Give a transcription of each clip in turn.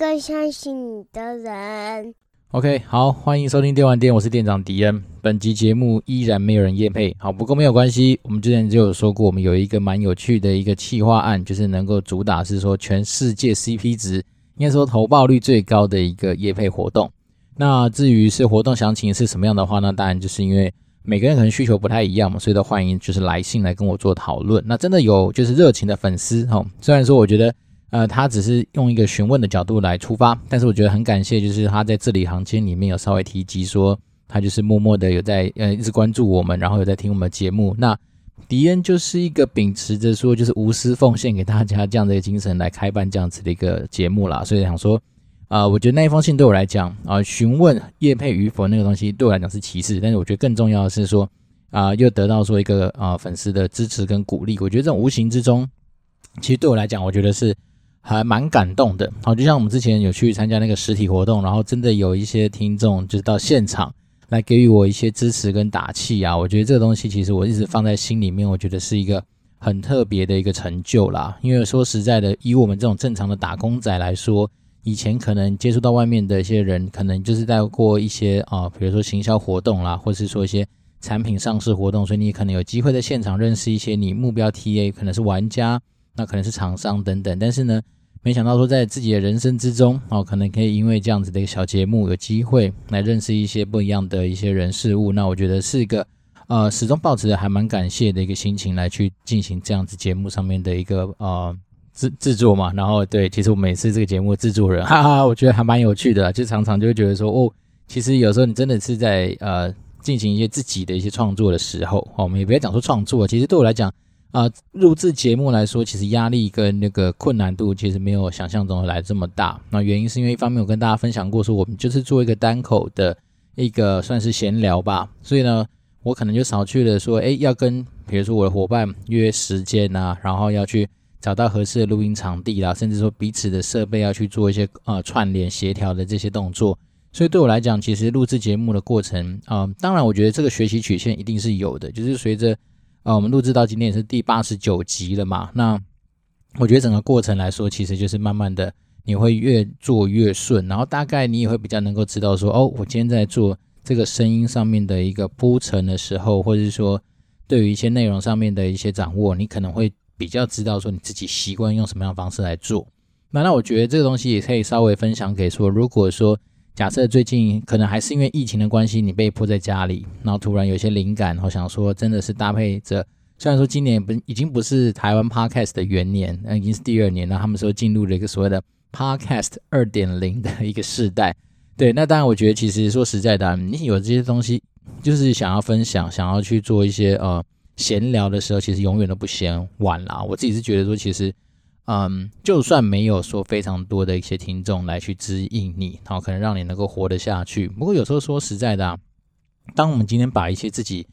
更相信你的人。OK，好，欢迎收听电玩店，我是店长迪恩。本集节目依然没有人验配，好，不过没有关系。我们之前就有说过，我们有一个蛮有趣的一个企划案，就是能够主打是说全世界 CP 值，应该说投报率最高的一个业配活动。那至于是活动详情是什么样的话呢？当然就是因为每个人可能需求不太一样嘛，所以都欢迎就是来信来跟我做讨论。那真的有就是热情的粉丝，哈，虽然说我觉得。呃，他只是用一个询问的角度来出发，但是我觉得很感谢，就是他在字里行间里面有稍微提及说，他就是默默的有在呃一直关注我们，然后有在听我们的节目。那迪恩就是一个秉持着说就是无私奉献给大家这样的一个精神来开办这样子的一个节目啦，所以想说，啊、我觉得那一封信对我来讲啊、询问业配与否那个东西对我来讲是其次，但是我觉得更重要的是说啊、又得到说一个啊、粉丝的支持跟鼓励，我觉得这种无形之中，其实对我来讲，我觉得是。还蛮感动的，好，就像我们之前有去参加那个实体活动，然后真的有一些听众就是到现场来给予我一些支持跟打气啊，我觉得这个东西其实我一直放在心里面，我觉得是一个很特别的一个成就啦。因为说实在的，以我们这种正常的打工仔来说，以前可能接触到外面的一些人，可能就是在过一些啊，比如说行销活动啦，或是说一些产品上市活动，所以你可能有机会在现场认识一些你目标 TA，可能是玩家。那可能是厂商等等，但是呢，没想到说在自己的人生之中哦，可能可以因为这样子的一个小节目，有机会来认识一些不一样的一些人事物。那我觉得是一个呃，始终保持着还蛮感谢的一个心情来去进行这样子节目上面的一个呃制制作嘛。然后对，其实我每次这个节目制作人，哈哈，我觉得还蛮有趣的，就常常就会觉得说哦，其实有时候你真的是在呃进行一些自己的一些创作的时候，哦，我们也不要讲说创作，其实对我来讲。啊，录制节目来说，其实压力跟那个困难度其实没有想象中的来这么大。那原因是因为一方面我跟大家分享过，说我们就是做一个单口的一个算是闲聊吧，所以呢，我可能就少去了说，诶，要跟比如说我的伙伴约时间啊，然后要去找到合适的录音场地啦，甚至说彼此的设备要去做一些呃串联协调的这些动作。所以对我来讲，其实录制节目的过程啊，当然我觉得这个学习曲线一定是有的，就是随着。啊，我们录制到今天也是第八十九集了嘛。那我觉得整个过程来说，其实就是慢慢的，你会越做越顺，然后大概你也会比较能够知道说，哦，我今天在做这个声音上面的一个铺陈的时候，或者是说对于一些内容上面的一些掌握，你可能会比较知道说你自己习惯用什么样的方式来做。那那我觉得这个东西也可以稍微分享给说，如果说。假设最近可能还是因为疫情的关系，你被迫在家里，然后突然有些灵感，我想说真的是搭配着。虽然说今年不已经不是台湾 Podcast 的元年，那已经是第二年了。他们说进入了一个所谓的 Podcast 二点零的一个世代。对，那当然我觉得其实说实在的，你有这些东西，就是想要分享，想要去做一些呃闲聊的时候，其实永远都不嫌晚啦。我自己是觉得说，其实。嗯，就算没有说非常多的一些听众来去指引你，好，可能让你能够活得下去。不过有时候说实在的啊，当我们今天把一些自己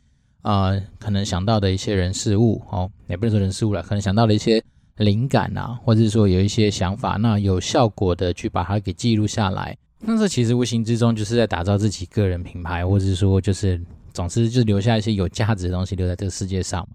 啊、可能想到的一些人事物，哦，也不是说人事物了，可能想到的一些灵感啊，或者是说有一些想法，那有效果的去把它给记录下来，那这其实无形之中就是在打造自己个人品牌，或者是说就是总之就留下一些有价值的东西留在这个世界上。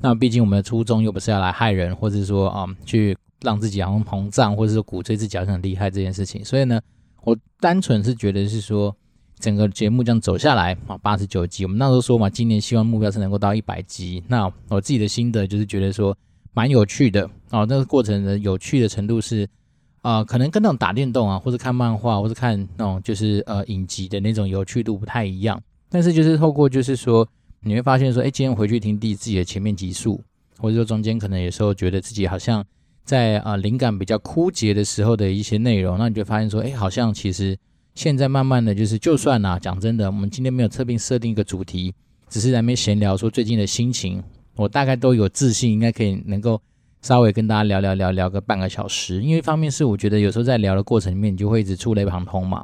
那毕竟我们的初衷又不是要来害人，或者说啊、嗯、去。让自己好像膨胀，或者是鼓吹自己好像很厉害这件事情，所以呢，我单纯是觉得是说，整个节目这样走下来啊，八十九集，我们那时候说嘛，今年希望目标是能够到一百集。那我自己的心得就是觉得说，蛮有趣的哦。那个过程的有趣的程度是啊、可能跟那种打电动啊，或者看漫画，或者看那种就是呃影集的那种有趣度不太一样。但是就是透过就是说，你会发现说，哎，今天回去听第自己的前面集数，或者说中间可能有时候觉得自己好像。在啊，灵感比较枯竭的时候的一些内容，那你就发现说，哎，好像其实现在慢慢的就是，就算啊，讲真的，我们今天没有特别设定一个主题，只是在那边闲聊说最近的心情，我大概都有自信，应该可以能够稍微跟大家聊聊聊聊个半个小时。因为一方面是我觉得有时候在聊的过程里面，你就会一直触类旁通嘛，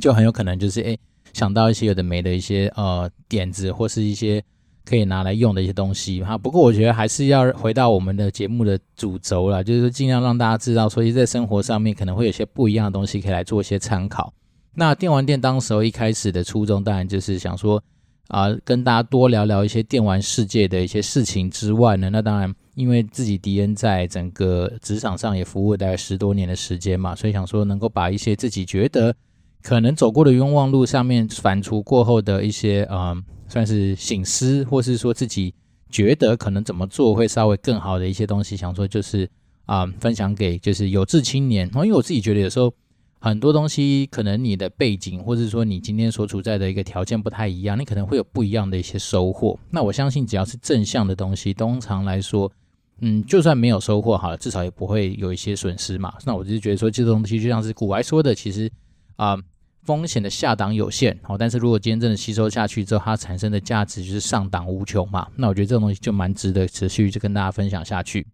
就很有可能就是哎想到一些有的没的一些呃点子或是一些。可以拿来用的一些东西哈，不过我觉得还是要回到我们的节目的主轴了，就是尽量让大家知道，说在生活上面可能会有些不一样的东西可以来做一些参考。那电玩店当时候一开始的初衷，当然就是想说，啊、跟大家多聊聊一些电玩世界的一些事情之外呢，那当然，因为自己迪恩在整个职场上也服务了大概十多年的时间嘛，所以想说能够把一些自己觉得可能走过的冤枉路上面反刍过后的一些嗯，算是醒思，或是说自己觉得可能怎么做会稍微更好的一些东西，想说就是啊、分享给就是有志青年。因为我自己觉得有时候。很多东西可能你的背景，或者说你今天所处在的一个条件不太一样，你可能会有不一样的一些收获。那我相信只要是正向的东西，通常来说，嗯，就算没有收获好了，至少也不会有一些损失嘛。那我就觉得说，这个东西就像是古来说的，其实啊、风险的下档有限，好，但是如果今天真的吸收下去之后，它产生的价值就是上档无穷嘛。那我觉得这种东西就蛮值得持续就跟大家分享下去。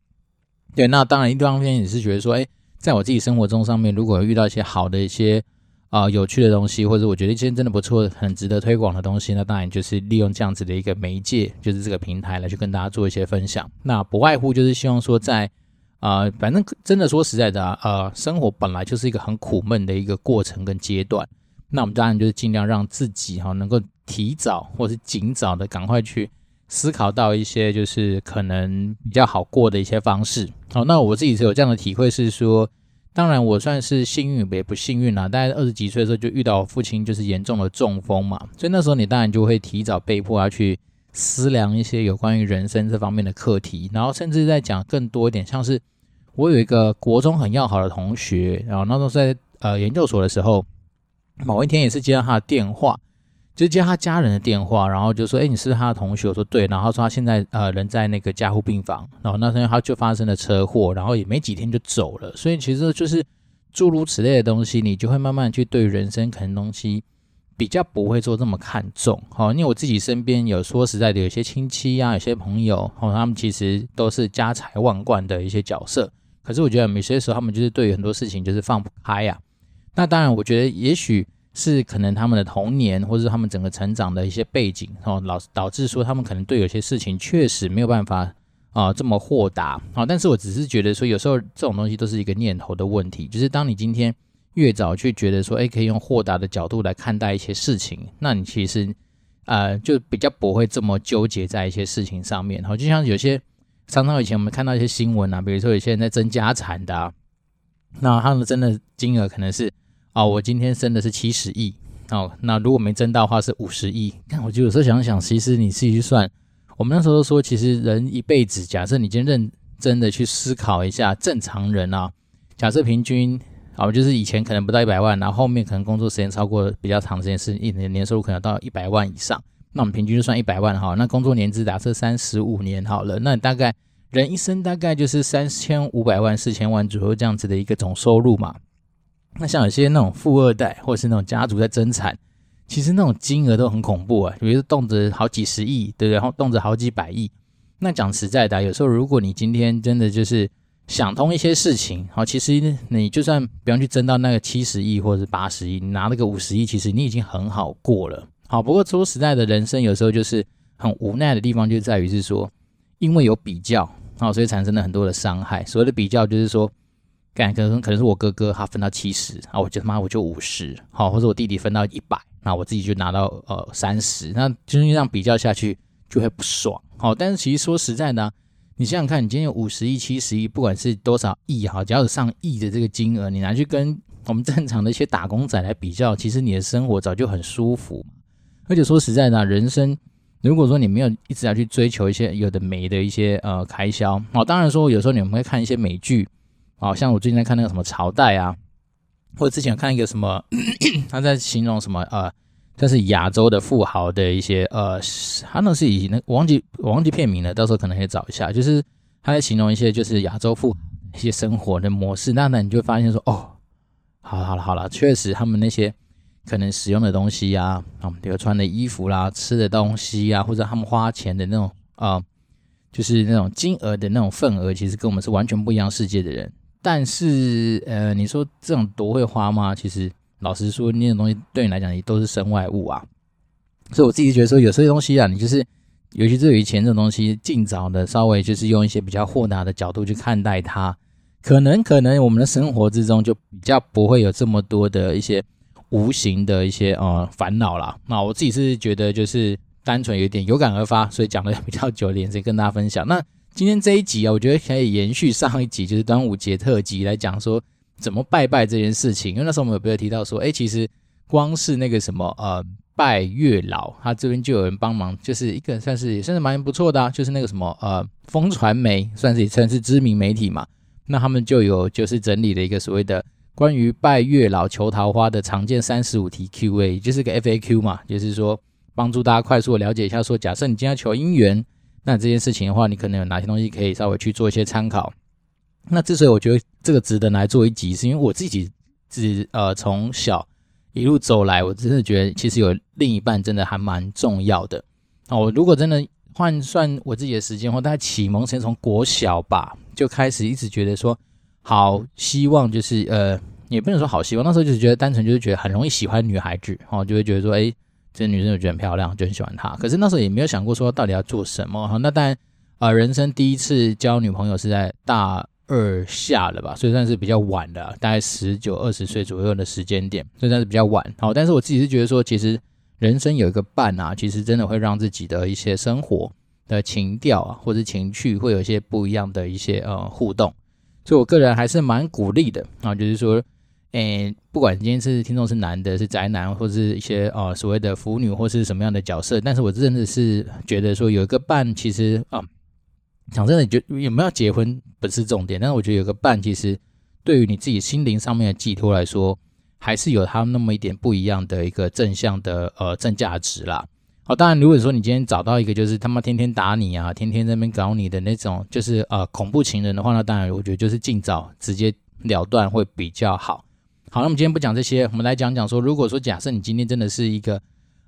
对，那当然一方面也是觉得说，哎。在我自己生活中上面，如果遇到一些好的一些啊、有趣的东西，或者我觉得一些真的不错、很值得推广的东西，那当然就是利用这样子的一个媒介，就是这个平台来去跟大家做一些分享。那不外乎就是希望说在，啊，反正真的说实在的啊，呃，生活本来就是一个很苦闷的一个过程跟阶段。那我们当然就是尽量让自己哈能够提早或是尽早的赶快去。思考到一些就是可能比较好过的一些方式。好，那我自己是有这样的体会，是说，当然我算是幸运也不幸运啦。大概二十几岁的时候就遇到我父亲就是严重的中风嘛，所以那时候你当然就会提早被迫要去思量一些有关于人生这方面的课题，然后甚至在讲更多一点，像是我有一个国中很要好的同学，然后那时候在呃研究所的时候，某一天也是接到他的电话。就接他家人的电话，然后就说：“哎，你是他的同学？”我说：“对。”然后说他现在呃人在那个加护病房，然后那天他就发生了车祸，然后也没几天就走了。所以其实就是诸如此类的东西，你就会慢慢去对人生可能东西比较不会做这么看重。好，因为我自己身边有说实在的，有些亲戚啊，有些朋友，哦，他们其实都是家财万贯的一些角色，可是我觉得有些时候他们就是对于很多事情就是放不开呀。那当然，我觉得也许。是可能他们的童年，或者是他们整个成长的一些背景，哦，老导致说他们可能对有些事情确实没有办法啊、呃、这么豁达，啊、但是我只是觉得说，有时候这种东西都是一个念头的问题，就是当你今天越早去觉得说，哎，可以用豁达的角度来看待一些事情，那你其实呃就比较不会这么纠结在一些事情上面，好、哦，就像有些常常以前我们看到一些新闻啊，比如说有些人在争家产的、啊，那他们真的金额可能是。啊、哦，我今天升的是七十亿，哦，那如果没增到的话是五十亿。看，我就有时候想想，其实你自己去算，我们那时候都说，其实人一辈子，假设你今天认真的去思考一下，正常人啊，假设平均，啊，就是以前可能不到一百万，然后后面可能工作时间超过比较长时间，是一年年收入可能到一百万以上，那我们平均就算一百万哈，那工作年资假设三十五年好了，那大概人一生大概就是三千五百万、四千万左右这样子的一个总收入嘛。那像有些那种富二代，或者是那种家族在争产，其实那种金额都很恐怖啊，比如说动辄好几十亿，对不对？然后动辄好几百亿。那讲实在的，有时候如果你今天真的就是想通一些事情，好，其实你就算不用去争到那个七十亿或者是八十亿，你拿那个五十亿，其实你已经很好过了。好，不过说实在的，人生有时候就是很无奈的地方，就在于是说，因为有比较，好，所以产生了很多的伤害。所谓的比较，就是说。感可能可能是我哥哥他分到七十啊，我就他妈我就五十，好，或者我弟弟分到一百，那我自己就拿到呃三十，那就是这样比较下去就会不爽，好，但是其实说实在的，你想想看，你今天有五十亿、七十亿，不管是多少亿哈，只要有上亿的这个金额，你拿去跟我们正常的一些打工仔来比较，其实你的生活早就很舒服，而且说实在的，人生如果说你没有一直要去追求一些有的没的一些呃开销，哦，当然说有时候你们会看一些美剧。好像我最近在看那个什么朝代啊，或者之前看一个什么，他在形容什么呃，这是亚洲的富豪的一些呃，他那是以那我忘记我忘记片名了，到时候可能可以找一下，就是他在形容一些就是亚洲富一些生活的模式，那那你就发现说哦，好了好了好了，确实他们那些可能使用的东西呀，啊，比如穿的衣服啦，吃的东西呀，或者他们花钱的那种啊，就是那种金额的那种份额，其实跟我们是完全不一样世界的人。但是，呃，你说这种多会花吗？其实，老实说，那种东西对你来讲也都是身外物啊。所以我自己觉得说，有些东西啊，你就是，尤其是以前这种东西，尽早的稍微就是用一些比较豁达的角度去看待它，可能可能我们的生活之中就比较不会有这么多的一些无形的一些呃烦恼啦。那我自己是觉得就是。单纯有点有感而发，所以讲的比较久一点，所以跟大家分享。那今天这一集啊，我觉得可以延续上一集，就是端午节特辑来讲说怎么拜拜这件事情。因为那时候我们有没有提到说，哎，其实光是那个什么呃拜月老，他这边就有人帮忙，就是一个算是也算是蛮不错的啊，就是那个什么呃风传媒，算是也算是知名媒体嘛。那他们就有就是整理了一个所谓的关于拜月老求桃花的常见三十五题 Q&A，就是个 FAQ 嘛，就是说。帮助大家快速的了解一下，说假设你今天要求姻缘，那这件事情的话，你可能有哪些东西可以稍微去做一些参考。那之所以我觉得这个值得来做一集，是因为我自己自呃从小一路走来，我真的觉得其实有另一半真的还蛮重要的。哦，如果真的换算我自己的时间，或大概启蒙先从国小吧就开始，一直觉得说好希望就是呃，也不能说好希望，那时候就是觉得单纯就是觉得很容易喜欢女孩子，哦，就会觉得说哎。这女生就觉得很漂亮，就很喜欢她。可是那时候也没有想过说到底要做什么哈。那当然，呃，人生第一次交女朋友是在大二下了吧，所以算是比较晚的，大概十九二十岁左右的时间点，所以算是比较晚。好，但是我自己是觉得说，其实人生有一个伴啊，其实真的会让自己的一些生活的情调啊，或者情趣会有一些不一样的一些呃互动。所以我个人还是蛮鼓励的啊，就是说。诶，不管今天是听众是男的，是宅男，或是一些呃所谓的腐女，或是什么样的角色，但是我真的是觉得说有一个伴，其实啊，讲真的，就有没有结婚不是重点，但是我觉得有个伴，其实对于你自己心灵上面的寄托来说，还是有他那么一点不一样的一个正向的呃正价值啦。好，当然如果说你今天找到一个就是他妈天天打你啊，天天在那边搞你的那种，就是呃恐怖情人的话，那当然我觉得就是尽早直接了断会比较好。好，那我们今天不讲这些，我们来讲讲说，如果说假设你今天真的是一个，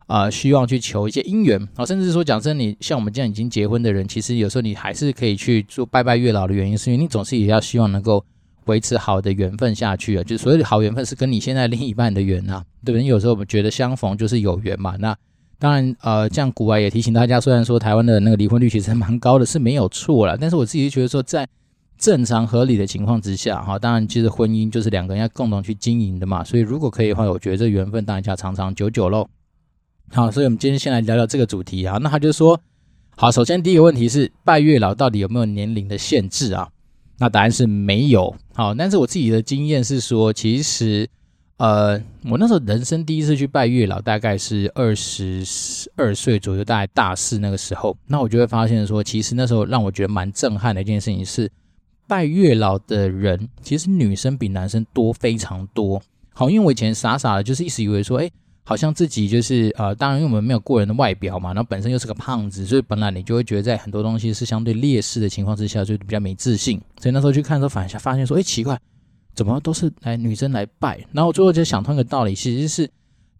呃，希望去求一些姻缘，啊，甚至说，假设你像我们这样已经结婚的人，其实有时候你还是可以去做拜拜月老的原因，是因为你总是也要希望能够维持好的缘分下去啊，就是所谓的好缘分是跟你现在另一半的缘啊，对不对？有时候我们觉得相逢就是有缘嘛，那当然，呃，这样古外也提醒大家，虽然说台湾的那个离婚率其实蛮高的，是没有错啦，但是我自己就觉得说在。正常合理的情况之下，哈，当然其实婚姻就是两个人要共同去经营的嘛，所以如果可以的话，我觉得这缘分当然要长长久久喽。好，所以我们今天先来聊聊这个主题啊。那他就说，好，首先第一个问题是拜月老到底有没有年龄的限制啊？那答案是没有。好，但是我自己的经验是说，其实，呃，我那时候人生第一次去拜月老，大概是二十二岁左右，大概大四那个时候，那我就会发现说，其实那时候让我觉得蛮震撼的一件事情是。拜月老的人，其实女生比男生多非常多。好，因为我以前傻傻的，就是一直以为说，哎，好像自己就是呃，当然因为我们没有过人的外表嘛，然后本身又是个胖子，所以本来你就会觉得在很多东西是相对劣势的情况之下，就比较没自信。所以那时候去看的时候，反而发现说，哎，奇怪，怎么都是来女生来拜？然后最后就想通一个道理，其实是。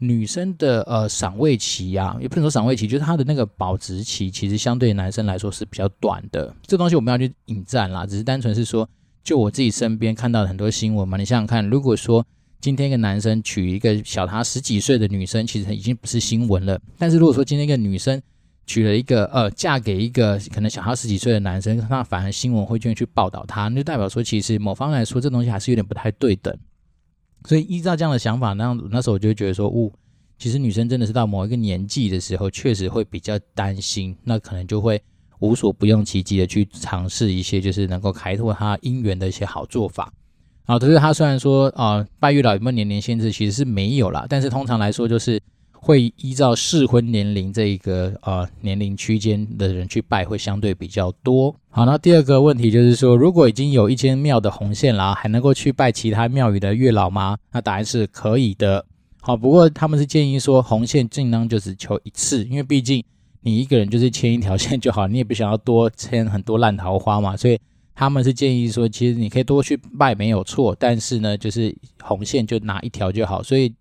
女生的呃赏味期呀、啊，也不能说赏味期，就是她的那个保质期，其实相对男生来说是比较短的。这东西我们要去引战啦，只是单纯是说，就我自己身边看到很多新闻嘛，你想想看，如果说今天一个男生娶一个小他十几岁的女生，其实已经不是新闻了。但是如果说今天一个女生娶了一个呃嫁给一个可能小他十几岁的男生，那反而新闻会愿意去报道他，那就代表说其实某方来说这东西还是有点不太对等。所以依照这样的想法，那那时候我就觉得说，呜、哦，其实女生真的是到某一个年纪的时候，确实会比较担心，那可能就会无所不用其极的去尝试一些，就是能够开拓她姻缘的一些好做法。啊，可是他虽然说啊、拜月老有没有年龄限制，其实是没有啦，但是通常来说就是。会依照适婚年龄这一个呃年龄区间的人去拜会相对比较多。好，那第二个问题就是说，如果已经有一间庙的红线啦，还能够去拜其他庙宇的月老吗？那答案是可以的。好，不过他们是建议说红线尽量就只求一次，因为毕竟你一个人就是牵一条线就好，你也不想要多牵很多烂桃花嘛，所以他们是建议说，其实你可以多去拜没有错，但是呢，就是红线就拿一条就好。所以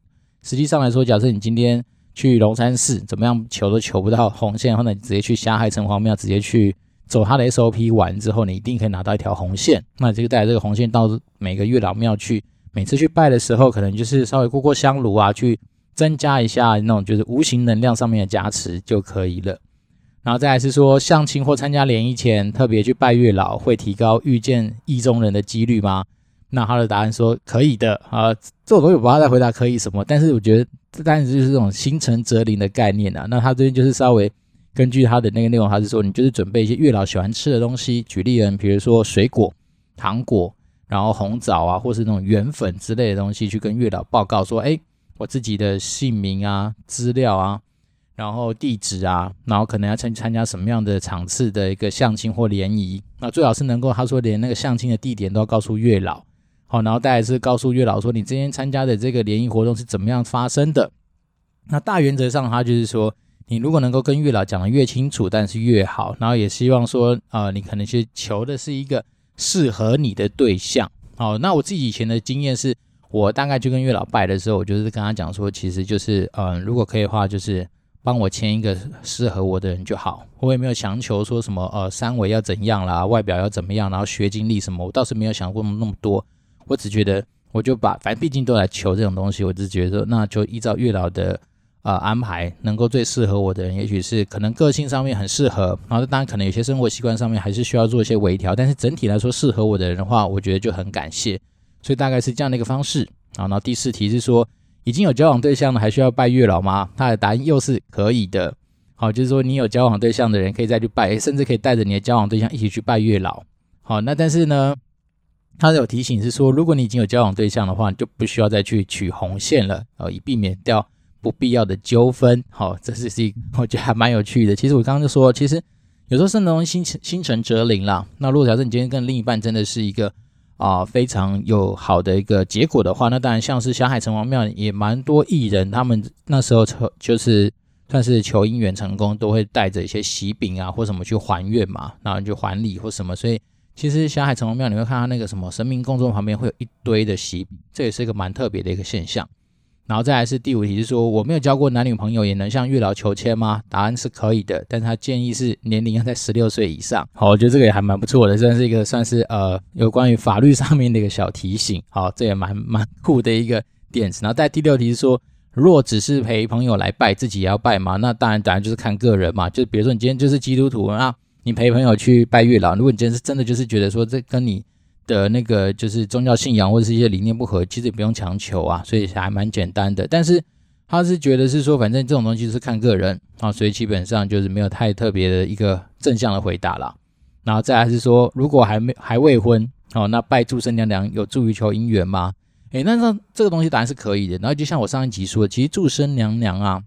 实际上来说，假设你今天去龙山寺怎么样求都求不到红线，或者你直接去霞海城隍庙，直接去走他的 SOP 完之后，你一定可以拿到一条红线。那这个带这个红线到每个月老庙去，每次去拜的时候，可能就是稍微过过香炉啊，去增加一下那种就是无形能量上面的加持就可以了。然后再来是说相亲或参加联谊前特别去拜月老，会提高遇见意中人的几率吗？那他的答案说可以的啊，这种东西我不知道再回答可以什么，但是我觉得这当然就是这种心诚则灵的概念啊。那他这边就是稍微根据他的那个内容，他是说你就是准备一些月老喜欢吃的东西，举例人，比如说水果、糖果，然后红枣啊，或是那种圆粉之类的东西，去跟月老报告说，哎，我自己的姓名啊、资料啊，然后地址啊，然后可能要参参加什么样的场次的一个相亲或联谊，那最好是能够他说连那个相亲的地点都要告诉月老，好，然后再来是告诉月老说你今天参加的这个联谊活动是怎么样发生的，那大原则上他就是说。你如果能够跟月老讲得越清楚，但是越好，然后也希望说，呃，你可能去求的是一个适合你的对象。好，那我自己以前的经验是，我大概就跟月老拜的时候，我就是跟他讲说，其实就是，嗯、如果可以的话，就是帮我签一个适合我的人就好。我也没有强求说什么，呃，三围要怎样啦，外表要怎么样，然后学经历什么，我倒是没有想过那么多。我只觉得，我就把，反正毕竟都来求这种东西，我只觉得说，那就依照月老的。呃，安排能够最适合我的人，也许是可能个性上面很适合，然后当然可能有些生活习惯上面还是需要做一些微调，但是整体来说适合我的人的话，我觉得就很感谢，所以大概是这样的一个方式。好，然后第四题是说，已经有交往对象了，还需要拜月老吗？他的答案又是可以的。好，就是说你有交往对象的人可以再去拜，甚至可以带着你的交往对象一起去拜月老。好，那但是呢，他有提醒是说，如果你已经有交往对象的话，你就不需要再去取红线了，呃，以避免掉。不必要的纠纷，好，这是是我觉得还蛮有趣的。其实我刚刚就说，其实有时候是那种心心诚则灵啦。那如果假设你今天跟另一半真的是一个啊、非常有好的一个结果的话，那当然像是小海城隍庙也蛮多艺人，他们那时候求就是算是求姻缘成功，都会带着一些喜饼啊或什么去还愿嘛，然后就还礼或什么。所以其实小海城隍庙你会看到那个什么神明供桌旁边会有一堆的喜饼，这也是一个蛮特别的一个现象。然后再来是第五题，是说我没有交过男女朋友，也能向月老求签吗？答案是可以的，但是他建议是年龄要在十六岁以上。好，我觉得这个也还蛮不错的，算是一个算是呃有关于法律上面的一个小提醒。好，这也蛮蛮酷的一个点子。然后在第六题是说，若只是陪朋友来拜，自己也要拜吗？那当然，当然就是看个人嘛。就比如说你今天就是基督徒，那你陪朋友去拜月老，如果你今天是真的就是觉得说这跟你。的那个就是宗教信仰或者是一些理念不合，其实也不用强求啊，所以还蛮简单的。但是他是觉得是说，反正这种东西是看个人啊，所以基本上就是没有太特别的一个正向的回答啦。然后再来是说，如果还没还未婚哦，那拜祝生娘娘有助于求姻缘吗？诶，那这这个东西当然是可以的。然后就像我上一集说的，其实祝生娘娘啊，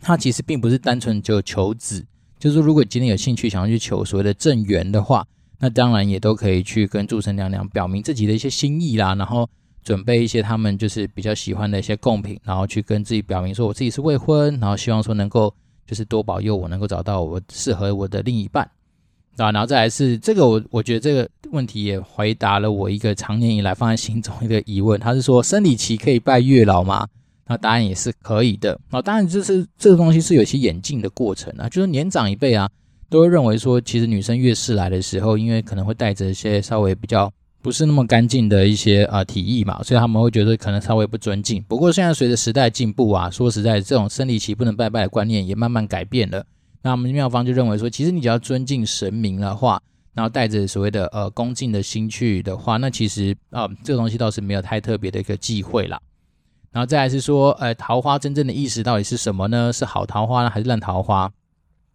她其实并不是单纯就求子，就是说如果今天有兴趣想要去求所谓的正缘的话。那当然也都可以去跟注生娘娘表明自己的一些心意啦，然后准备一些他们就是比较喜欢的一些贡品，然后去跟自己表明说我自己是未婚，然后希望说能够就是多保佑我能够找到我适合我的另一半啊，然后再来是这个我我觉得这个问题也回答了我一个常年以来放在心中一个疑问，他是说生理期可以拜月老吗？那答案也是可以的啊，当然就是这个东西是有些演进的过程啊，就是年长一辈啊。都会认为说，其实女生月事来的时候，因为可能会带着一些稍微比较不是那么干净的一些啊、呃、体液嘛，所以他们会觉得可能稍微不尊敬。不过现在随着时代进步啊，说实在，这种生理期不能拜拜的观念也慢慢改变了。那我们庙方就认为说，其实你只要尊敬神明的话，然后带着所谓的呃恭敬的心去的话，那其实啊、这个东西倒是没有太特别的一个忌讳啦。然后再来是说，呃，桃花真正的意思到底是什么呢？是好桃花呢，还是烂桃花？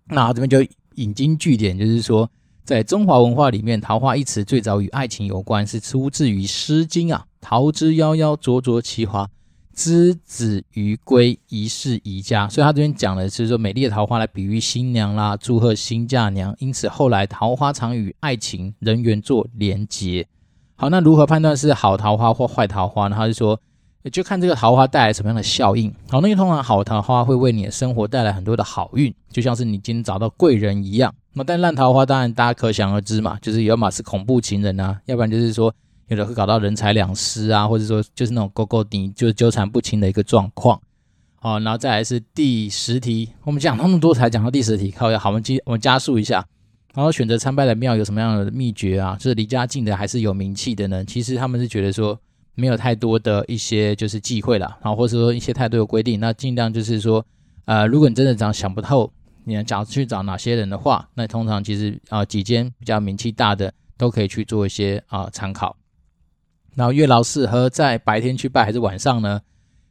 那这边就。引经据典，就是说，在中华文化里面，“桃花”一词最早与爱情有关，是出自于《诗经》啊，“桃之夭夭，灼灼其华，之子于归，宜室宜家”。所以他这边讲的是说，美丽的桃花来比喻新娘啦，祝贺新嫁娘。因此后来桃花常与爱情人缘做连结。好，那如何判断是好桃花或坏桃花呢？他是说。就看这个桃花带来什么样的效应。好，那通常好桃花会为你的生活带来很多的好运，就像是你今天找到贵人一样。那但烂桃花当然大家可想而知嘛，就是要么是恐怖情人啊，要不然就是说有的会搞到人财两失啊，或者说就是那种勾勾搭，就是纠缠不清的一个状况。好，然后再来是第十题，我们讲那么多才讲到第十题，靠呀，好，我们加我们加速一下。然后选择参拜的庙有什么样的秘诀啊？就是离家近的还是有名气的呢？其实他们是觉得说。没有太多的一些就是忌讳了，然后或者说一些太多的规定，那尽量就是说，呃，如果你真的想想不透，你要找去找哪些人的话，那通常其实啊、几间比较名气大的都可以去做一些啊、参考。然后月老适合在白天去拜还是晚上呢？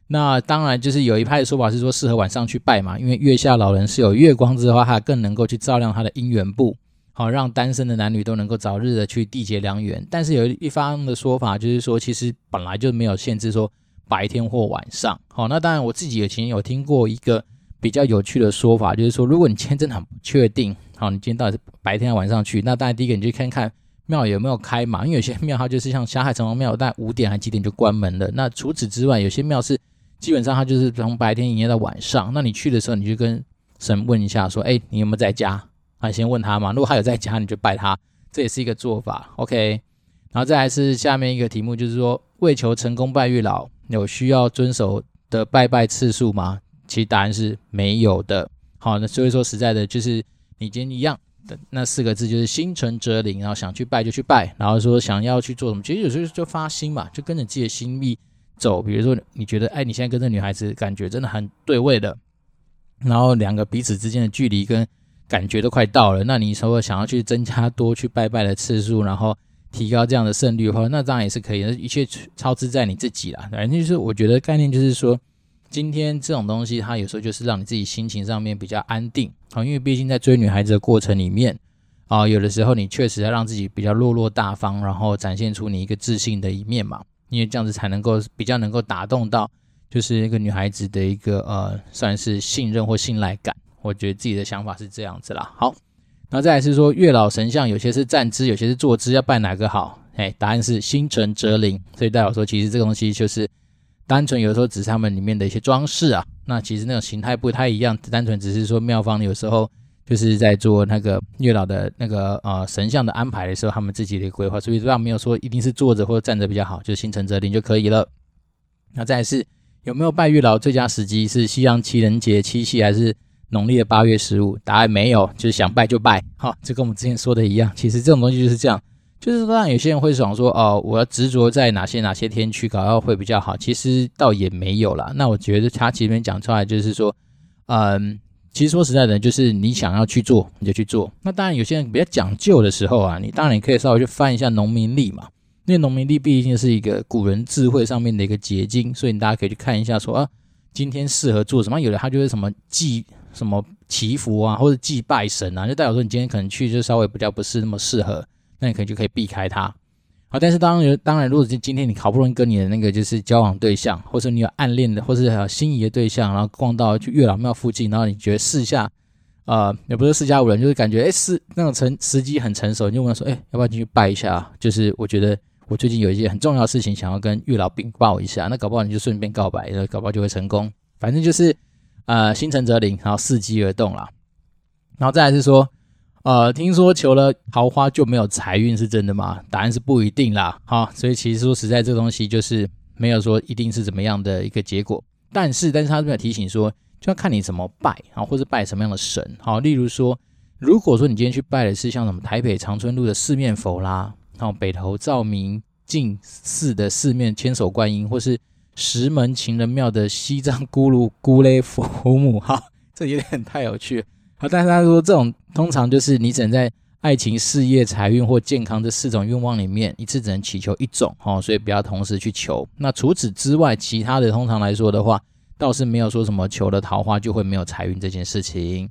那当然就是有一派的说法是说适合晚上去拜嘛，因为月下老人是有月光之的话，他更能够去照亮他的姻缘簿，好让单身的男女都能够早日的去缔结良缘。但是有一方的说法就是说，其实本来就没有限制说白天或晚上。好，那当然我自己以前有听过一个比较有趣的说法，就是说如果你今天真的很不确定，好，你今天到底是白天还是晚上去，那当然第一个你就看看。庙有没有开嘛？因为有些庙它就是像霞海城隍庙，大概五点还几点就关门了。那除此之外，有些庙是基本上它就是从白天营业到晚上。那你去的时候，你就跟神问一下，说：“哎，你有没有在家？”啊，先问他嘛。如果他有在家，你就拜他，这也是一个做法。OK，然后再来是下面一个题目，就是说为求成功拜月老，有需要遵守的拜拜次数吗？其实答案是没有的。好，那所以说实在的，就是你今天一样的。那四个字就是心诚则灵，然后想去拜就去拜，然后说想要去做什么，其实有时候就发心嘛，就跟着自己的心意走。比如说你觉得，哎，你现在跟这女孩子感觉真的很对味的，然后两个彼此之间的距离跟感觉都快到了，那你说想要去增加多去拜拜的次数，然后提高这样的胜率的话，那当然也是可以的，一切操之在你自己啦。反正就是我觉得概念就是说。今天这种东西，它有时候就是让你自己心情上面比较安定啊，因为毕竟在追女孩子的过程里面啊，有的时候你确实要让自己比较落落大方，然后展现出你一个自信的一面嘛，因为这样子才能够比较能够打动到就是一个女孩子的一个呃，算是信任或信赖感。我觉得自己的想法是这样子啦。好，那再来是说月老神像，有些是站姿，有些是坐姿，要拜哪个好？哎，答案是心诚则灵。所以代表说，其实这个东西就是。单纯有时候只是他们里面的一些装饰啊，那其实那种形态不太一样，单纯只是说庙方有时候就是在做那个月老的那个呃神像的安排的时候，他们自己的规划，所以这样没有说一定是坐着或者站着比较好，就心诚则灵就可以了。那再来是有没有拜月老最佳时机是西洋情人节七夕还是农历的八月十五？答案没有，就是想拜就拜，好，就跟我们之前说的一样，其实这种东西就是这样。就是当然，有些人会想说，哦，我要执着在哪些哪些天去搞，要会比较好。其实倒也没有啦。那我觉得他前面讲出来就是说，嗯，其实说实在的，就是你想要去做，你就去做。那当然，有些人比较讲究的时候啊，你当然你可以稍微去翻一下农民历嘛。因为农民历毕竟是一个古人智慧上面的一个结晶，所以大家可以去看一下说，说啊，今天适合做什么。有的他就是什么祭什么祈福啊，或者祭拜神啊，就代表说你今天可能去就稍微比较不是那么适合。那你可能就可以避开它，好，但是当然，当然，如果今今天你好不容易跟你的那个就是交往对象，或者你有暗恋的，或是心仪的对象，然后逛到去月老庙附近，然后你觉得四下，呃，也不是四下无人，就是感觉哎，是那种成时机很成熟，你就问他说，哎，要不要进去拜一下？就是我觉得我最近有一些很重要的事情想要跟月老禀报一下，那搞不好你就顺便告白，搞不好就会成功。反正就是呃，心诚则灵，然后伺机而动啦。然后再来是说。呃，听说求了桃花就没有财运是真的吗？答案是不一定啦。好，所以其实说实在，这东西就是没有说一定是怎么样的一个结果。但是，但是他这边提醒说，就要看你怎么拜啊，或者拜什么样的神。好，例如说，如果说你今天去拜的是像什么台北长春路的四面佛啦，然后北投照明镜寺的四面千手观音，或是石门情人庙的西藏咕噜咕勒佛母，哈，这有点太有趣了。但是他说，这种通常就是你只能在爱情、事业、财运或健康这四种愿望里面，一次只能祈求一种哦，所以不要同时去求。那除此之外，其他的通常来说的话，倒是没有说什么求了桃花就会没有财运这件事情。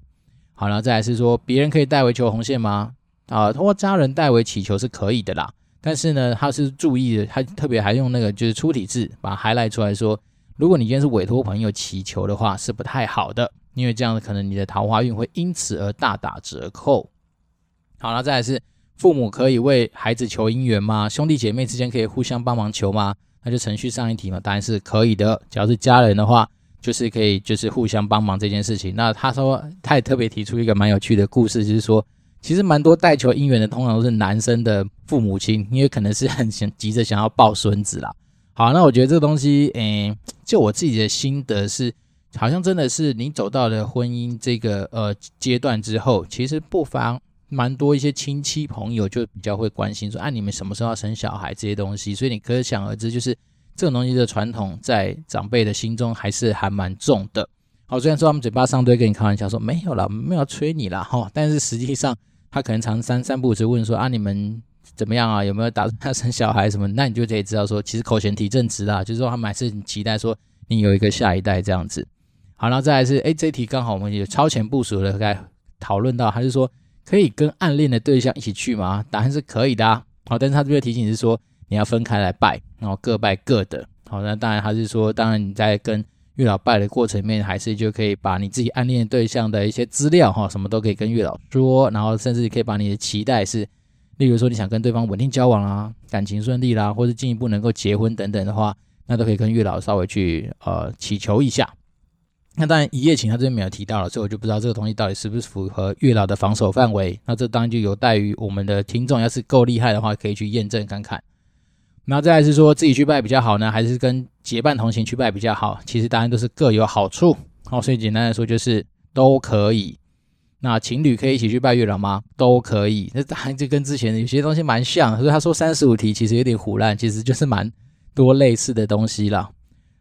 好，然后再来是说，别人可以代为求红线吗？啊，通过家人代为祈求是可以的啦。但是呢，他是注意的，他特别还用那个就是粗体字把它 highlight 出来说，如果你今天是委托朋友祈求的话，是不太好的。因为这样子，可能你的桃花运会因此而大打折扣。好了，再来是父母可以为孩子求姻缘吗？兄弟姐妹之间可以互相帮忙求吗？那就程序上一题嘛，答案是可以的。只要是家人的话，就是可以就是互相帮忙这件事情。那他说他也特别提出一个蛮有趣的故事，就是说其实蛮多带球姻缘的，通常都是男生的父母亲，因为可能是很想急着想要抱孙子啦。好，那我觉得这个东西，诶，就我自己的心得是。好像真的是你走到了婚姻这个呃阶段之后，其实不妨蛮多一些亲戚朋友就比较会关心说，啊，你们什么时候要生小孩这些东西，所以你可想而知，就是这种东西的传统在长辈的心中还是还蛮重的。好，虽然说他们嘴巴上都会跟你开玩笑说没有啦，没有催你啦哈，但是实际上他可能常三三不五时问说，啊，你们怎么样啊？有没有打算要生小孩什么？那你就可以知道说，其实口嫌体正直啦，就是说他们还是很期待说。你有一个下一代这样子。好，然后再来是，哎，这题刚好我们也超前部署的该讨论到，还是说可以跟暗恋的对象一起去吗？答案是可以的啊。好，但是他这边提醒是说你要分开来拜，然后各拜各的。好，那当然还是说，当然你在跟月老拜的过程里面，还是就可以把你自己暗恋对象的一些资料哈，什么都可以跟月老说，然后甚至可以把你的期待是，例如说你想跟对方稳定交往啊，感情顺利啦，或者进一步能够结婚等等的话，那都可以跟月老稍微去呃祈求一下。那当然一夜情他这边没有提到了，所以我就不知道这个东西到底是不是符合月老的防守范围。那这当然就有待于我们的听众，要是够厉害的话，可以去验证看看。然后再来是说自己去拜比较好呢，还是跟结伴同行去拜比较好？其实答案都是各有好处。好，所以简单来说就是都可以。那情侣可以一起去拜月老吗？都可以。那当然就跟之前有些东西蛮像。所以他说三十五题其实有点唬烂，其实就是蛮多类似的东西了。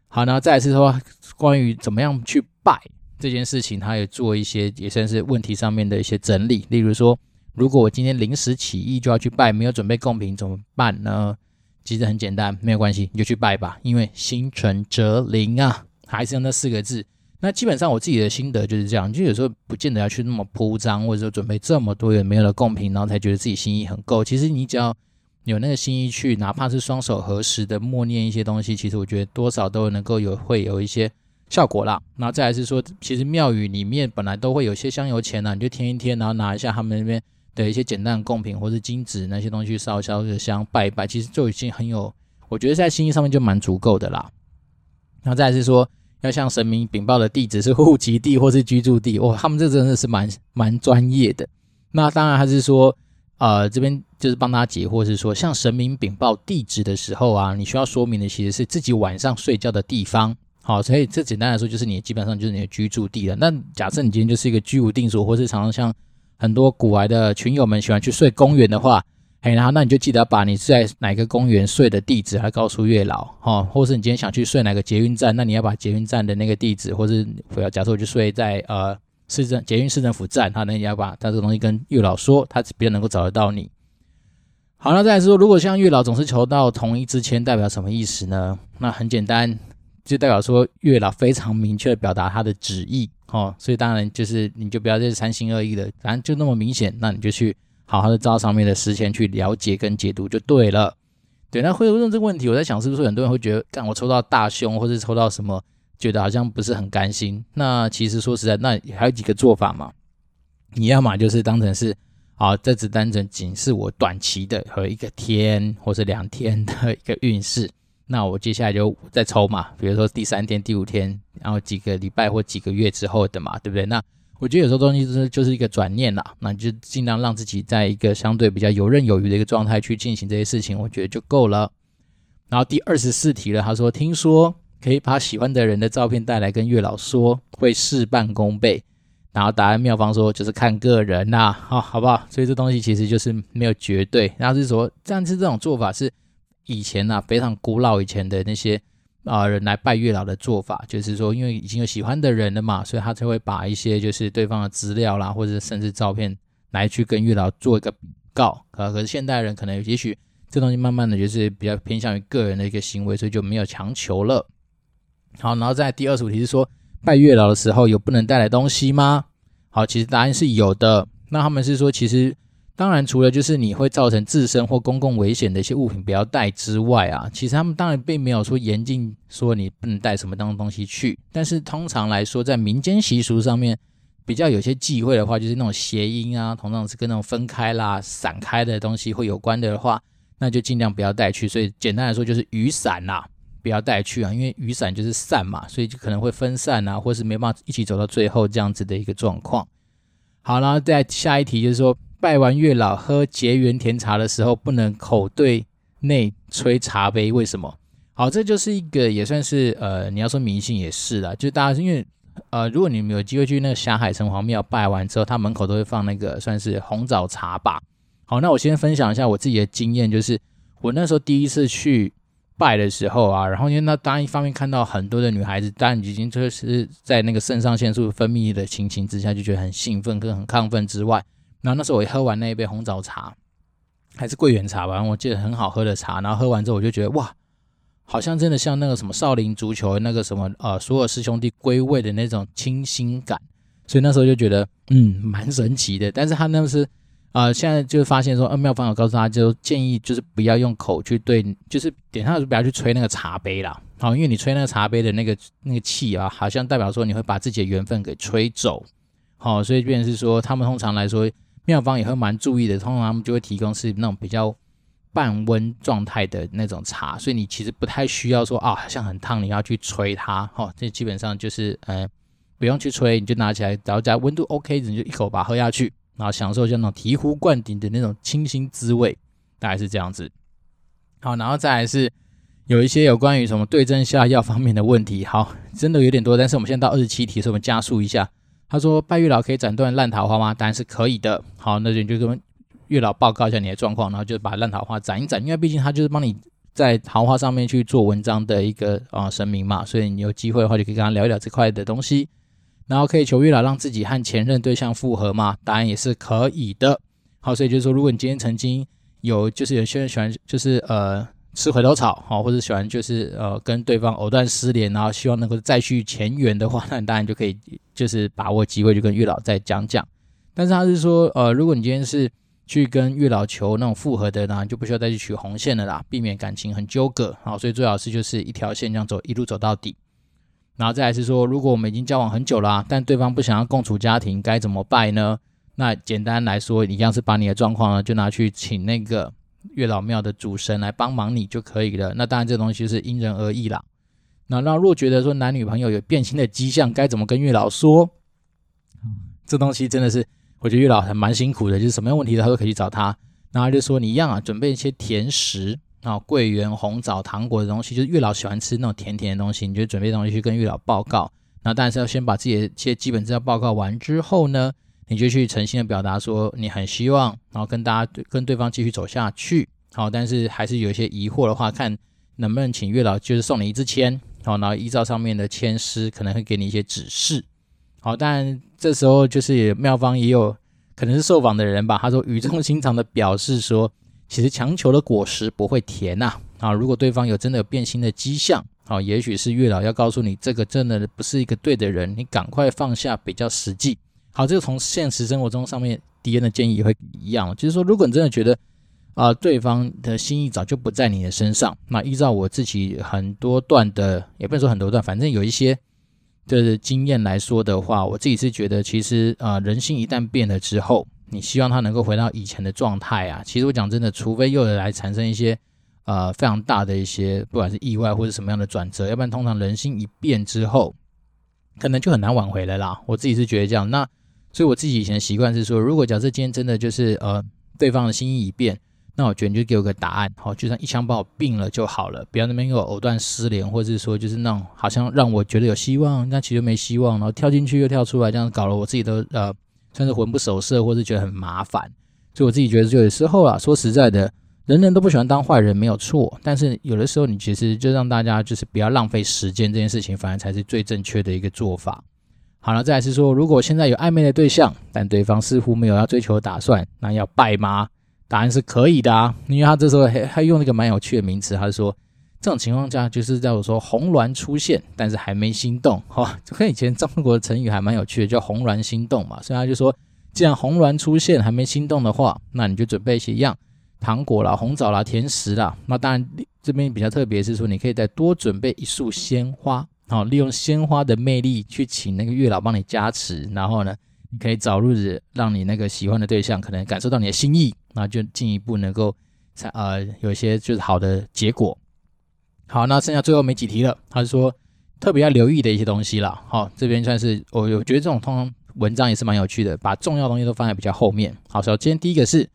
好，然后再来是说关于怎么样去拜这件事情，他也做一些也算是问题上面的一些整理。例如说，如果我今天临时起意就要去拜，没有准备贡品怎么办呢？其实很简单，没有关系，你就去拜吧。因为心诚则灵啊，还是用那四个字。那基本上我自己的心得就是这样，就有时候不见得要去那么铺张，或者说准备这么多也没有的贡品，然后才觉得自己心意很够。其实你只要有那个心意去，哪怕是双手合十的默念一些东西，其实我觉得多少都能够有会有一些效果啦。那再来是说，其实庙宇里面本来都会有些香油钱啊，你就添一添，然后拿一下他们那边。的一些简单的贡品或是金纸那些东西烧烧个香拜一拜，其实就已经很有，我觉得在心意上面就蛮足够的啦。然后再是说，要向神明禀报的地址是户籍地或是居住地，哇，他们这真的是蛮蛮专业的。那当然还是说，呃，这边就是帮大家解惑，是说向神明禀报地址的时候啊，你需要说明的其实是自己晚上睡觉的地方。好，所以这简单来说就是你基本上就是你的居住地了。那假设你今天就是一个居无定所，或是常常像。很多古来的群友们喜欢去睡公园的话，嘿，然后那你就记得把你在哪个公园睡的地址还告诉月老，哈，或是你今天想去睡哪个捷运站，那你要把捷运站的那个地址，或是不要，假设我就睡在呃市政捷运市政府站，哈，那你要把他这个东西跟月老说，他比较能够找得到你。好，那再来说，如果像月老总是求到同一支签，代表什么意思呢？那很简单，就代表说月老非常明确的表达他的旨意。哦，所以当然就是你就不要再三心二意的，反正就那么明显，那你就去好好的照上面的时间去了解跟解读就对了。对，那会问这个问题，我在想是不是很多人会觉得，干我抽到大凶，或是抽到什么，觉得好像不是很甘心。那其实说实在，那还有几个做法嘛。你要么就是当成是，好，这只单纯仅是我短期的和一个天或是两天的一个运势。那我接下来就再抽嘛，比如说第三天、第五天，然后几个礼拜或几个月之后的嘛，对不对？那我觉得有时候东西就是就是一个转念啦，那你就尽量让自己在一个相对比较游刃有余的一个状态去进行这些事情，我觉得就够了。然后第二十四题了，他说听说可以把喜欢的人的照片带来跟月老说，会事半功倍。然后答案妙方说就是看个人呐，好，好不好？所以这东西其实就是没有绝对，然后是说这样子这种做法是。以前呢、啊，非常古老以前的那些啊、人来拜月老的做法，就是说，因为已经有喜欢的人了嘛，所以他才会把一些就是对方的资料啦，或者甚至照片来去跟月老做一个禀告。啊，可是现代人可能也许这东西慢慢的就是比较偏向于个人的一个行为，所以就没有强求了。好，然后在第二十五题是说，拜月老的时候有不能带来东西吗？好，其实答案是有的。那他们是说，其实。当然，除了就是你会造成自身或公共危险的一些物品不要带之外啊，其实他们当然并没有说严禁说你不能带什么当东西去。但是通常来说，在民间习俗上面比较有些忌讳的话，就是那种谐音啊，通常是跟那种分开啦、散开的东西会有关的话，那就尽量不要带去。所以简单来说，就是雨伞呐，不要带去啊，因为雨伞就是散嘛，所以就可能会分散啊，或是没办法一起走到最后这样子的一个状况。好，然后再下一题就是说。拜完月老喝结缘甜茶的时候，不能口对内吹茶杯，为什么？好，这就是一个也算是呃，你要说迷信也是啦，就大家因为呃，如果你们有机会去那个霞海城隍庙拜完之后，他门口都会放那个算是红枣茶吧。好，那我先分享一下我自己的经验，就是我那时候第一次去拜的时候啊，然后因为那当一方面看到很多的女孩子，当然已经就是在那个肾上腺素分泌的情形之下，就觉得很兴奋跟很亢奋之外。然后那时候我喝完那一杯红枣茶，还是桂圆茶吧，我记得很好喝的茶。然后喝完之后，我就觉得哇，好像真的像那个什么少林足球那个什么呃，所有师兄弟归位的那种清新感，所以那时候就觉得嗯蛮神奇的。但是他那是啊、现在就发现说，呃，妙方有告诉他就建议就是不要用口去对，就是点上不要去吹那个茶杯啦。好，因为你吹那个茶杯的那个那个气啊，好像代表说你会把自己的缘分给吹走。好，所以变成是说他们通常来说妙方也会蛮注意的，通常他们就会提供是那种比较。半温状态的那种茶，所以你其实不太需要说啊，好像很烫，你要去吹它，哈、哦，这基本上就是，呃，不用去吹，你就拿起来，然后加温度 OK，你就一口把它喝下去，然后享受像那种醍醐灌顶的那种清新滋味，大概是这样子。好，然后再来是有一些有关于什么对症下药方面的问题，好，真的有点多，但是我们现在到二十七题，所以我们加速一下。他说拜月老可以斩断烂桃花吗？当然是可以的。好，那就就跟。月老报告一下你的状况，然后就把烂桃花斩一斩，因为毕竟他就是帮你在桃花上面去做文章的一个啊、呃、神明嘛，所以你有机会的话就可以跟他聊一聊这块的东西，然后可以求月老让自己和前任对象复合嘛，答案也是可以的。好，所以就是说，如果你今天曾经有就是有些人喜欢就是呃吃回头草，好，或者喜欢就是呃跟对方藕断丝连，然后希望能够再续前缘的话，那你当然就可以就是把握机会就跟月老再讲讲。但是他是说呃，如果你今天是去跟月老求那种复合的呢，就不需要再去取红线了啦，避免感情很纠葛。好，所以最好是就是一条线这样走，一路走到底。然后再来是说，如果我们已经交往很久啦，但对方不想要共处家庭，该怎么办呢？那简单来说，一样是把你的状况呢，就拿去请那个月老庙的主神来帮忙你就可以了。那当然这东西是因人而异啦。那那若觉得说男女朋友有变心的迹象，该怎么跟月老说？这东西真的是。我觉得月老还蛮辛苦的，就是什么样问题他都可以去找他，然后就说你一样啊，准备一些甜食啊，桂圆、红枣、糖果的东西，就是月老喜欢吃那种甜甜的东西，你就准备东西去跟月老报告。那当然是要先把自己的一些基本资料报告完之后呢，你就去诚心的表达说你很希望，然后跟大家跟对方继续走下去。好，但是还是有一些疑惑的话，看能不能请月老就是送你一支签，好，然后依照上面的签诗，可能会给你一些指示。好，但这时候就是妙方也有可能是受访的人吧，他说语重心长的表示说，其实强求的果实不会甜呐。啊，如果对方有真的有变心的迹象，啊，也许是月老要告诉你，这个真的不是一个对的人，你赶快放下比较实际。好，这个从现实生活中上面迪恩的建议也会一样，就是说，如果你真的觉得啊，对方的心意早就不在你的身上，那依照我自己很多段的，也不能说很多段，反正有一些。的经验来说的话，我自己是觉得，其实啊、人心一旦变了之后，你希望他能够回到以前的状态啊。其实我讲真的，除非又来产生一些呃非常大的一些，不管是意外或者什么样的转折，要不然通常人心一变之后，可能就很难挽回了啦。我自己是觉得这样。那所以我自己以前的习惯是说，如果假设今天真的就是呃对方的心意已变。那我觉得你就给我个答案，好，就算一枪把我毙了就好了，不要那边又藕断丝连，或者是说就是那种好像让我觉得有希望，但其实没希望，然后跳进去又跳出来，这样搞了我自己都呃算是魂不守舍，或是觉得很麻烦。所以我自己觉得就有时候啊，说实在的，人人都不喜欢当坏人，没有错，但是有的时候你其实就让大家就是不要浪费时间，这件事情反而才是最正确的一个做法。好了，再来是说，如果现在有暧昧的对象，但对方似乎没有要追求的打算，那要拜吗？答案是可以的啊，因为他这时候还还用了一个蛮有趣的名词，他说这种情况下就是叫做说红鸾出现，但是还没心动，哈，就跟以前中国的成语还蛮有趣的，叫红鸾心动嘛。所以他就说，既然红鸾出现还没心动的话，那你就准备一些样糖果啦、红枣啦、甜食啦。那当然这边比较特别是说，你可以再多准备一束鲜花，好，利用鲜花的魅力去请那个月老帮你加持，然后呢，你可以找日子让你那个喜欢的对象可能感受到你的心意。那就进一步能够才，呃，有些就是好的结果。好，那剩下最后没几题了。他是说特别要留意的一些东西啦。好，这边算是我我觉得这种通常文章也是蛮有趣的，把重要东西都放在比较后面。好，首先第一个是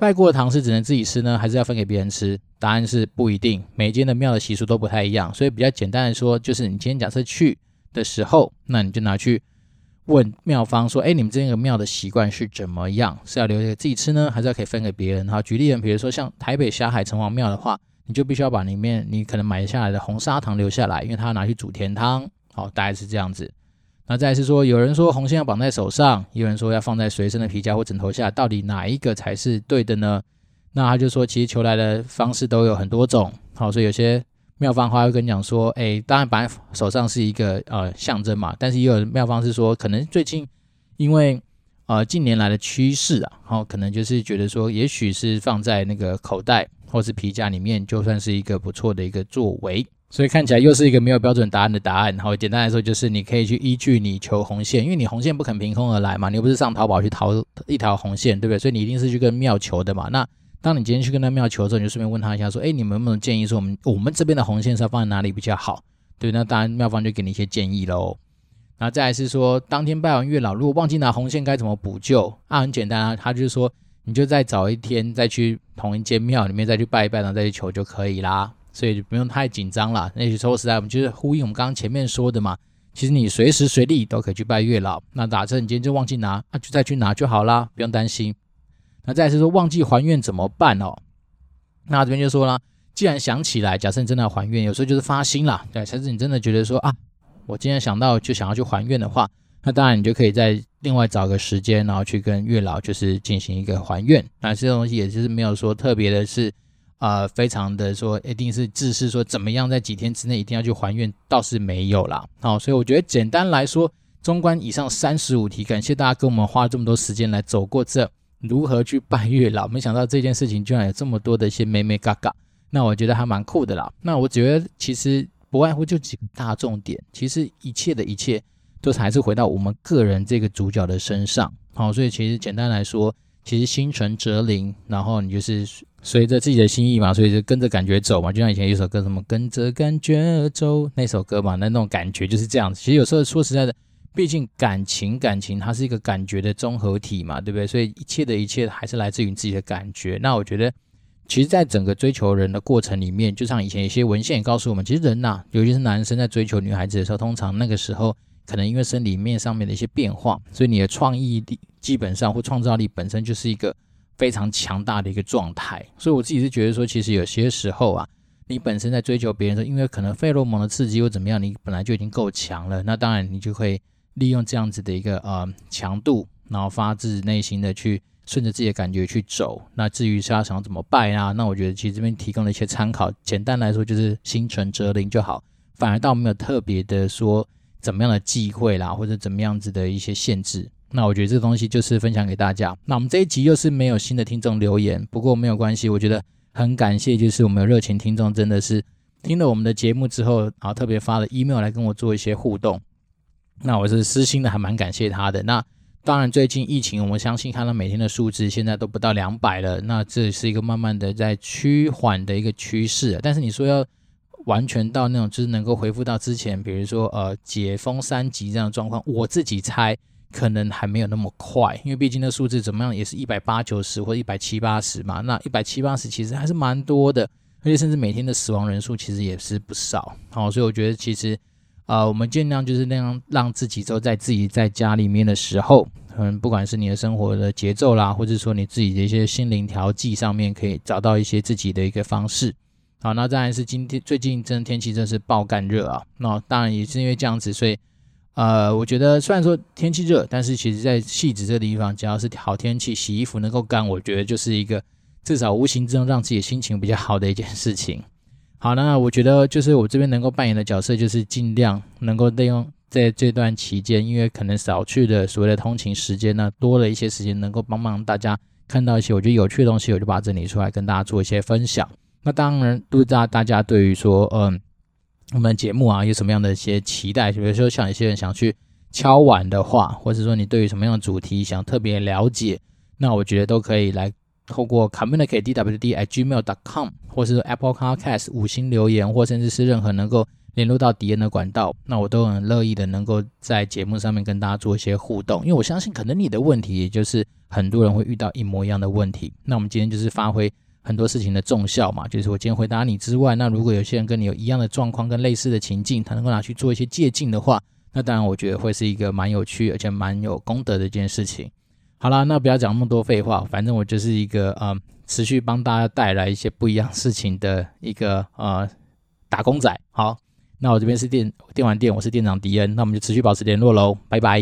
拜过的糖是只能自己吃呢，还是要分给别人吃？答案是不一定，每间的庙的习俗都不太一样，所以比较简单的说，就是你今天假设去的时候，那你就拿去。问庙方说：“哎，你们这个庙的习惯是怎么样？是要留给自己吃呢，还是要可以分给别人？哈，举例人，比如说像台北霞海城隍庙的话，你就必须要把里面你可能买下来的红砂糖留下来，因为他要拿去煮甜汤。好，大概是这样子。那再是说，有人说红线要绑在手上，有人说要放在随身的皮夹或枕头下，到底哪一个才是对的呢？那他就说，其实求来的方式都有很多种。好，所以有些妙方的话会跟你讲说，哎，当然本来手上是一个呃象征嘛，但是也有妙方是说，可能最近因为呃近年来的趋势啊，好可能就是觉得说，也许是放在那个口袋或是皮夹里面，就算是一个不错的一个作为。所以看起来又是一个没有标准答案的答案。好，简单来说就是你可以去依据你求红线，因为你红线不肯凭空而来嘛，你又不是上淘宝去淘一条红线，对不对？所以你一定是去跟庙求的嘛。那当你今天去跟他庙求的时候，你就顺便问他一下，说：“哎，你们有没有建议说我们我们这边的红线是要放在哪里比较好？”对，那当然庙方就给你一些建议喽。然后再来是说，当天拜完月老，如果忘记拿红线该怎么补救？啊，很简单啊，他就是说，你就再找一天再去同一间庙里面再去拜一拜，然后再去求就可以啦。所以就不用太紧张了。那说实在，我们就是呼应我们刚刚前面说的嘛。其实你随时随地都可以去拜月老。那打车你今天就忘记拿，那、啊、就再去拿就好啦，不用担心。那再次说忘记还愿怎么办哦？那这边就说了，既然想起来，假设你真的要还愿，有时候就是发心啦。对，甚至你真的觉得说啊，我今天想到就想要去还愿的话，那当然你就可以再另外找个时间，然后去跟月老就是进行一个还愿。那这东西也就是没有说特别的是。啊、呃，非常的说，一定是自是说怎么样，在几天之内一定要去还愿，倒是没有啦。好，所以我觉得简单来说，综观以上三十五题，感谢大家跟我们花这么多时间来走过这如何去拜月老。没想到这件事情居然有这么多的一些美美嘎嘎，那我觉得还蛮酷的啦。那我觉得其实不外乎就几个大重点，其实一切的一切都是还是回到我们个人这个主角的身上。好，所以其实简单来说。其实心诚则灵，然后你就是随着自己的心意嘛，所以就跟着感觉走嘛。就像以前有首歌，什么跟着感觉走那首歌嘛，那那种感觉就是这样子。其实有时候说实在的，毕竟感情感情它是一个感觉的综合体嘛，对不对？所以一切的一切还是来自于你自己的感觉。那我觉得，其实，在整个追求人的过程里面，就像以前一些文献也告诉我们，其实人呐、尤其是男生在追求女孩子的时候，通常那个时候。可能因为生理面上面的一些变化，所以你的创意力基本上或创造力本身就是一个非常强大的一个状态。所以我自己是觉得说，其实有些时候啊，你本身在追求别人的时候，因为可能费洛蒙的刺激或怎么样，你本来就已经够强了。那当然你就会利用这样子的一个呃强度，然后发自内心的去顺着自己的感觉去走。那至于是要想要怎么拜啊，那我觉得其实这边提供了一些参考。简单来说就是心诚则灵就好，反而倒没有特别的说。怎么样的忌讳啦，或者怎么样子的一些限制，那我觉得这东西就是分享给大家。那我们这一集又是没有新的听众留言，不过没有关系，我觉得很感谢，就是我们有热情听众真的是听了我们的节目之后，然后特别发了 email 来跟我做一些互动。那我是私心的，还蛮感谢他的。那当然最近疫情，我们相信看到每天的数字现在都不到两百了，那这是一个慢慢的在趋缓的一个趋势。但是你说要。完全到那种就是能够恢复到之前，比如说呃解封三级这样的状况，我自己猜可能还没有那么快，因为毕竟那数字怎么样也是一百八九十或一百七八十嘛，那一百七八十其实还是蛮多的，而且甚至每天的死亡人数其实也是不少。好，所以我觉得其实啊、我们尽量就是那样让自己都在自己在家里面的时候，嗯，不管是你的生活的节奏啦，或者说你自己的一些心灵调剂上面，可以找到一些自己的一个方式。好，那当然是今天最近真的天气真是爆干热啊！那当然也是因为这样子，所以呃，我觉得虽然说天气热，但是其实在汐止这个地方，只要是好天气，洗衣服能够干，我觉得就是一个至少无形之中让自己心情比较好的一件事情。好，那我觉得就是我这边能够扮演的角色，就是尽量能够利用在这段期间，因为可能少去的所谓的通勤时间呢，多了一些时间，能够帮忙大家看到一些我觉得有趣的东西，我就把它整理出来跟大家做一些分享。那当然，不知道大家对于说，嗯，我们节目啊有什么样的一些期待？比如说，像一些人想去敲碗的话，或者说你对于什么样的主题想特别了解，那我觉得都可以来透过 communicate.dwd@gmail.com，或是 Apple Podcast 五星留言，或甚至是任何能够联络到敌人的管道，那我都很乐意的能够在节目上面跟大家做一些互动，因为我相信可能你的问题也就是很多人会遇到一模一样的问题。那我们今天就是发挥。很多事情的重效嘛，就是我今天回答你之外，那如果有些人跟你有一样的状况跟类似的情境，他能够拿去做一些借鉴的话，那当然我觉得会是一个蛮有趣而且蛮有功德的一件事情。好啦，那不要讲那么多废话，反正我就是一个呃持续帮大家带来一些不一样事情的一个呃打工仔。好，那我这边是电电玩店，我是店长迪恩，那我们就持续保持联络喽，拜拜。